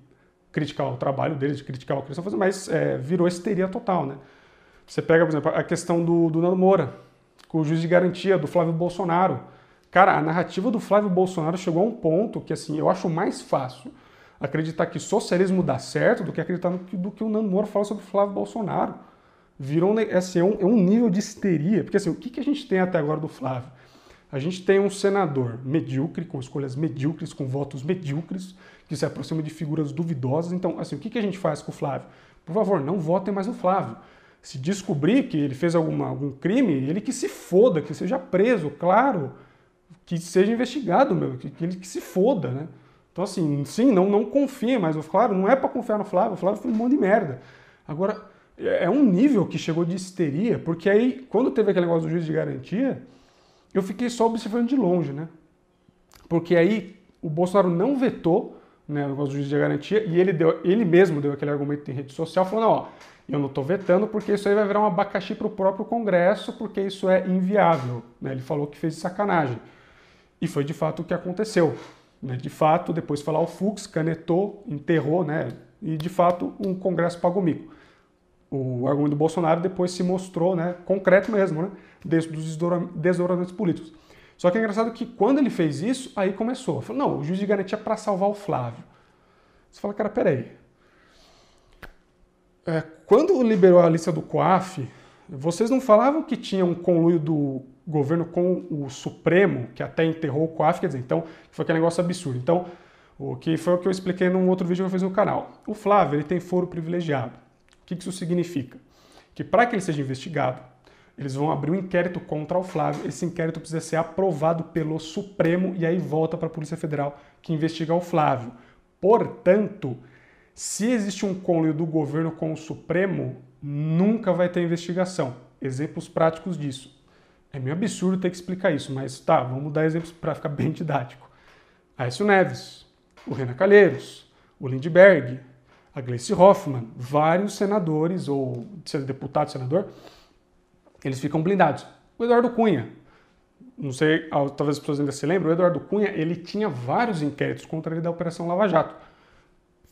criticar o trabalho deles, de criticar o que eles estão fazendo, mas é, virou histeria total, né? Você pega, por exemplo, a questão do, do Nando Moura, com o juiz de garantia do Flávio Bolsonaro. Cara, a narrativa do Flávio Bolsonaro chegou a um ponto que, assim, eu acho mais fácil acreditar que socialismo dá certo do que acreditar no que, do que o Nando Moura fala sobre o Flávio Bolsonaro. Virou assim, é, um, é um nível de histeria. Porque, assim, o que, que a gente tem até agora do Flávio? A gente tem um senador medíocre, com escolhas medíocres, com votos medíocres, que se aproxima de figuras duvidosas. Então, assim, o que, a gente faz com o Flávio? Por favor, não votem mais no Flávio se descobrir que ele fez alguma, algum crime, ele que se foda, que seja preso, claro, que seja investigado, meu, que, que ele que se foda, né? Então, assim, sim, não, não confia, mas, claro, não é para confiar no Flávio, o Flávio foi um monte de merda. Agora, é, é um nível que chegou de histeria, porque aí, quando teve aquele negócio do juiz de garantia, eu fiquei só observando de longe, né? Porque aí o Bolsonaro não vetou né, o juiz de garantia e ele, deu, ele mesmo deu aquele argumento em rede social, falando, ó, eu não estou vetando porque isso aí vai virar um abacaxi para o próprio Congresso, porque isso é inviável. Né? Ele falou que fez sacanagem. E foi de fato o que aconteceu. Né? De fato, depois foi lá o Fux, canetou, enterrou, né? e de fato um Congresso pagou mico. O argumento do Bolsonaro depois se mostrou né, concreto mesmo, né, desde os desdobramentos políticos. Só que é engraçado que quando ele fez isso, aí começou. Falou, não, o juiz de garantia é para salvar o Flávio. Você fala, cara, peraí, é, quando liberou a lista do COAF, vocês não falavam que tinha um conluio do governo com o Supremo, que até enterrou o COAF, quer dizer, então, foi aquele negócio absurdo. Então, o que foi o que eu expliquei num outro vídeo que eu fiz no canal. O Flávio, ele tem foro privilegiado. Que isso significa? Que para que ele seja investigado, eles vão abrir um inquérito contra o Flávio. Esse inquérito precisa ser aprovado pelo Supremo e aí volta para a Polícia Federal que investiga o Flávio. Portanto, se existe um conluio do governo com o Supremo, nunca vai ter investigação. Exemplos práticos disso. É meio absurdo ter que explicar isso, mas tá, vamos dar exemplos para ficar bem didático. Aécio Neves, o Renan Calheiros, o Lindbergh, a Gleice Hoffmann, vários senadores, ou deputado, senador, eles ficam blindados. O Eduardo Cunha, não sei, talvez as pessoas ainda se lembrem, o Eduardo Cunha, ele tinha vários inquéritos contra ele da Operação Lava Jato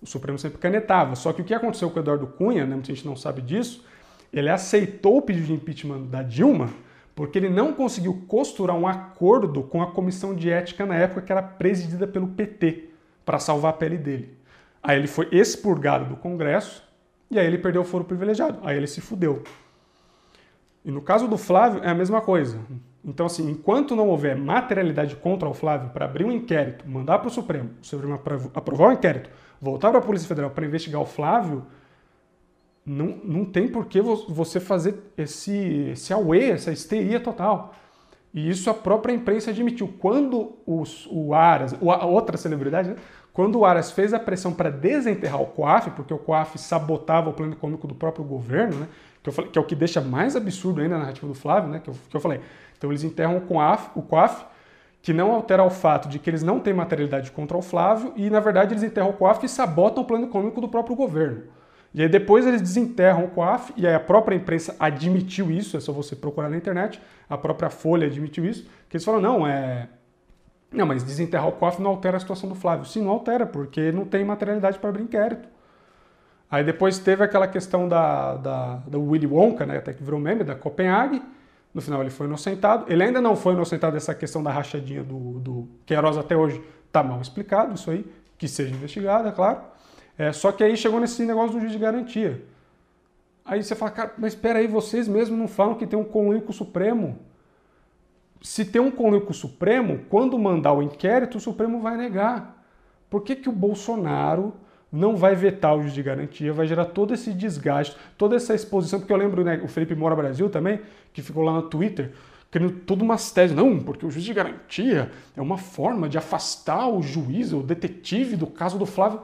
o Supremo sempre canetava. Só que o que aconteceu com o Eduardo Cunha, né, muita gente não sabe disso, ele aceitou o pedido de impeachment da Dilma Porque ele não conseguiu costurar um acordo com a comissão de ética na época que era presidida pelo PT para salvar a pele dele. Aí ele foi expurgado do Congresso e aí ele perdeu o foro privilegiado. Aí ele se fudeu. E no caso do Flávio é a mesma coisa. Então, assim, enquanto não houver materialidade contra o Flávio para abrir um inquérito, mandar para o Supremo, o Supremo aprovar o inquérito, voltar para a Polícia Federal para investigar o Flávio, não, não tem por que você fazer esse, esse away, essa histeria total. E isso a própria imprensa admitiu. Quando os, o Aras, a outra celebridade, né? Quando o Aras fez a pressão para desenterrar o COAF, porque o COAF sabotava o plano econômico do próprio governo, né? que, falei, que, é o que deixa mais absurdo ainda a narrativa do Flávio, né? que, eu, que eu falei. Então eles enterram o COAF, o COAF, que não altera o fato de que eles não têm materialidade contra o Flávio, e na verdade eles enterram o COAF e sabotam o plano econômico do próprio governo. E aí depois eles desenterram o COAF, e aí a própria imprensa admitiu isso, é só você procurar na internet, a própria Folha admitiu isso, que eles falam, não, é... Não, mas desenterrar o COAF não altera a situação do Flávio. Sim, não altera, porque não tem materialidade para abrir inquérito. Aí depois teve aquela questão da, da, do Willy Wonka, né, até que virou meme, da Copenhague, no final ele foi inocentado. Ele ainda não foi inocentado dessa questão da rachadinha do, do Queiroz até hoje. Está mal explicado isso aí, que seja investigado, é claro. É, só que aí chegou nesse negócio do juiz de garantia. Aí você fala, cara, mas espera aí, vocês mesmos não falam que tem um conluio com o Supremo? Se tem um conluio Supremo, quando mandar o inquérito, o Supremo vai negar. Por que, que o Bolsonaro não vai vetar o juiz de garantia, vai gerar todo esse desgaste, toda essa exposição, porque eu lembro, né, o Felipe Mora Brasil também, que ficou lá no Twitter, criando todas umas teses. Não, porque o juiz de garantia é uma forma de afastar o juiz, o detetive do caso do Flávio.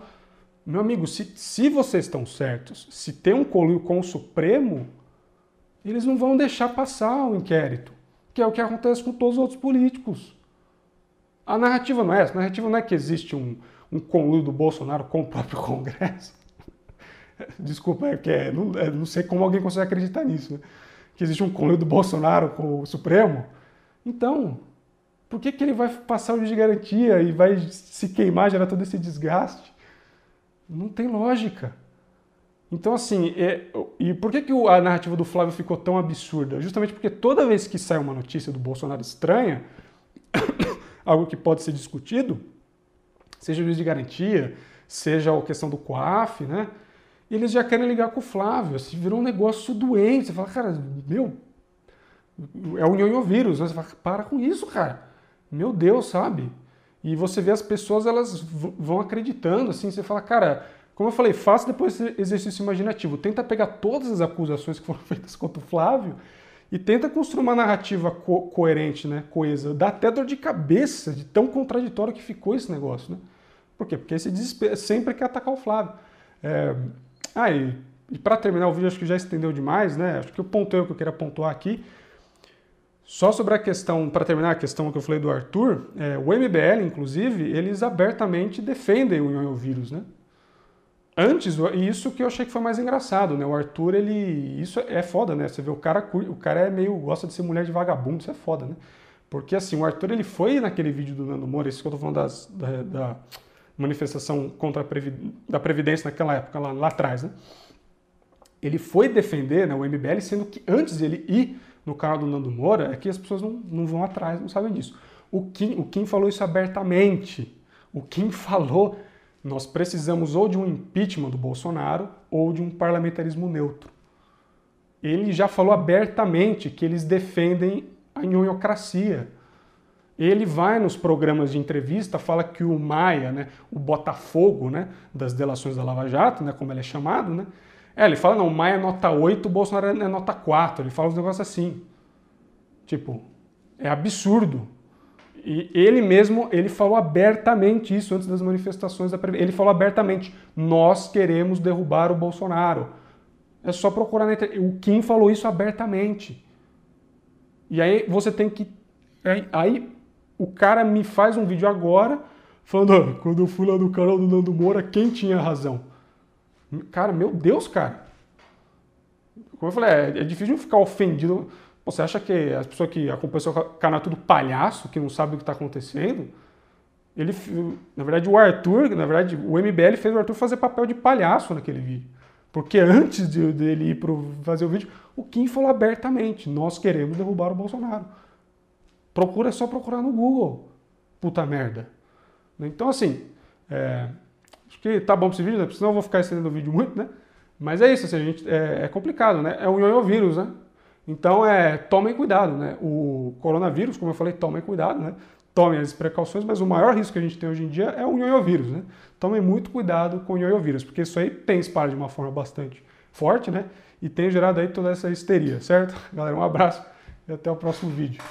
Meu amigo, se, se vocês estão certos, se tem um colírio com o Supremo, eles não vão deixar passar o inquérito, que é o que acontece com todos os outros políticos. A narrativa não é essa, a narrativa não é que existe um, um conluio do Bolsonaro com o próprio Congresso. Desculpa, é que é, não, é, não, sei como alguém consegue acreditar nisso, né? que existe um conluio do Bolsonaro com o Supremo. Então, por que, que ele vai passar o de garantia e vai se queimar, gerar todo esse desgaste? Não tem lógica. Então, assim, é, e por que, que a narrativa do Flávio ficou tão absurda? Justamente porque toda vez que sai uma notícia do Bolsonaro estranha, algo que pode ser discutido, seja o juiz de garantia, seja a questão do COAF, né? Eles já querem ligar com o Flávio, assim, virou um negócio doente. Você fala, cara, meu, é o nhonho vírus. Você fala, para com isso, cara. Meu Deus, sabe? E você vê as pessoas, elas vão acreditando, assim, você fala, cara, como eu falei, faça depois esse exercício imaginativo. Tenta pegar todas as acusações que foram feitas contra o Flávio e tenta construir uma narrativa co coerente, né, coesa. Dá até dor de cabeça de tão contraditório que ficou esse negócio, né? Por quê? Porque esse desespero sempre quer atacar o Flávio. É... Ah, e, para terminar o vídeo, acho que já estendeu demais, né? Acho que eu pontuei o que eu queria pontuar aqui. Só sobre a questão, para terminar a questão que eu falei do Arthur, é, o MBL, inclusive, eles abertamente defendem o vírus, né? Antes, isso que eu achei que foi mais engraçado, né? O Arthur, ele. Isso é foda, né? Você vê, o cara, o cara é meio. gosta de ser mulher de vagabundo, isso é foda, né? Porque assim, o Arthur ele foi naquele vídeo do Nando Moura, isso que eu tô falando das, da, da manifestação contra a Previdência, da Previdência naquela época, lá, lá atrás, né? Ele foi defender né, o MBL, sendo que antes dele ir no canal do Nando Moura, é que as pessoas não, não vão atrás, não sabem disso. O Kim, o Kim falou isso abertamente. O Kim falou: nós precisamos ou de um impeachment do Bolsonaro ou de um parlamentarismo neutro. Ele já falou abertamente que eles defendem a nhonhocracia ele vai nos programas de entrevista, fala que o Maia, né, o Botafogo né, das delações da Lava Jato, né, como ele é chamado, né, é, ele fala, não, o Maia é nota 8, o Bolsonaro é nota 4. Ele fala uns negócios assim. Tipo, é absurdo. E ele mesmo, ele falou abertamente isso antes das manifestações da Ele falou abertamente, nós queremos derrubar o Bolsonaro. É só procurar na internet. O Kim falou isso abertamente. E aí você tem que... Aí o cara me faz um vídeo agora falando, ah, quando eu fui lá no canal do Nando Moura, quem tinha razão? Cara, meu Deus, cara. Como eu falei, é, é difícil ficar ofendido. Você acha que as pessoas que acompanham seu canal é tudo palhaço, que não sabe o que está acontecendo? Ele, na verdade, o Arthur, na verdade, o MBL fez o Arthur fazer papel de palhaço naquele vídeo. Porque antes de, dele ir para fazer o vídeo, O Kim falou abertamente: nós queremos derrubar o Bolsonaro. Procura é só procurar no Google. Puta merda. Então, assim, é, acho que tá bom pra esse vídeo, né? Senão eu vou ficar estendendo o vídeo muito, né? Mas é isso, assim, a gente, é, é complicado, né? É um ioiô vírus, né? Então, é, tomem cuidado, né? O coronavírus, como eu falei, tomem cuidado, né? Tomem as precauções, mas o maior risco que a gente tem hoje em dia é o ioiô vírus, né? Tomem muito cuidado com o ioiô vírus, porque isso aí tem espalhado de uma forma bastante forte, né? E tem gerado aí toda essa histeria, certo? Galera, um abraço e até o próximo vídeo.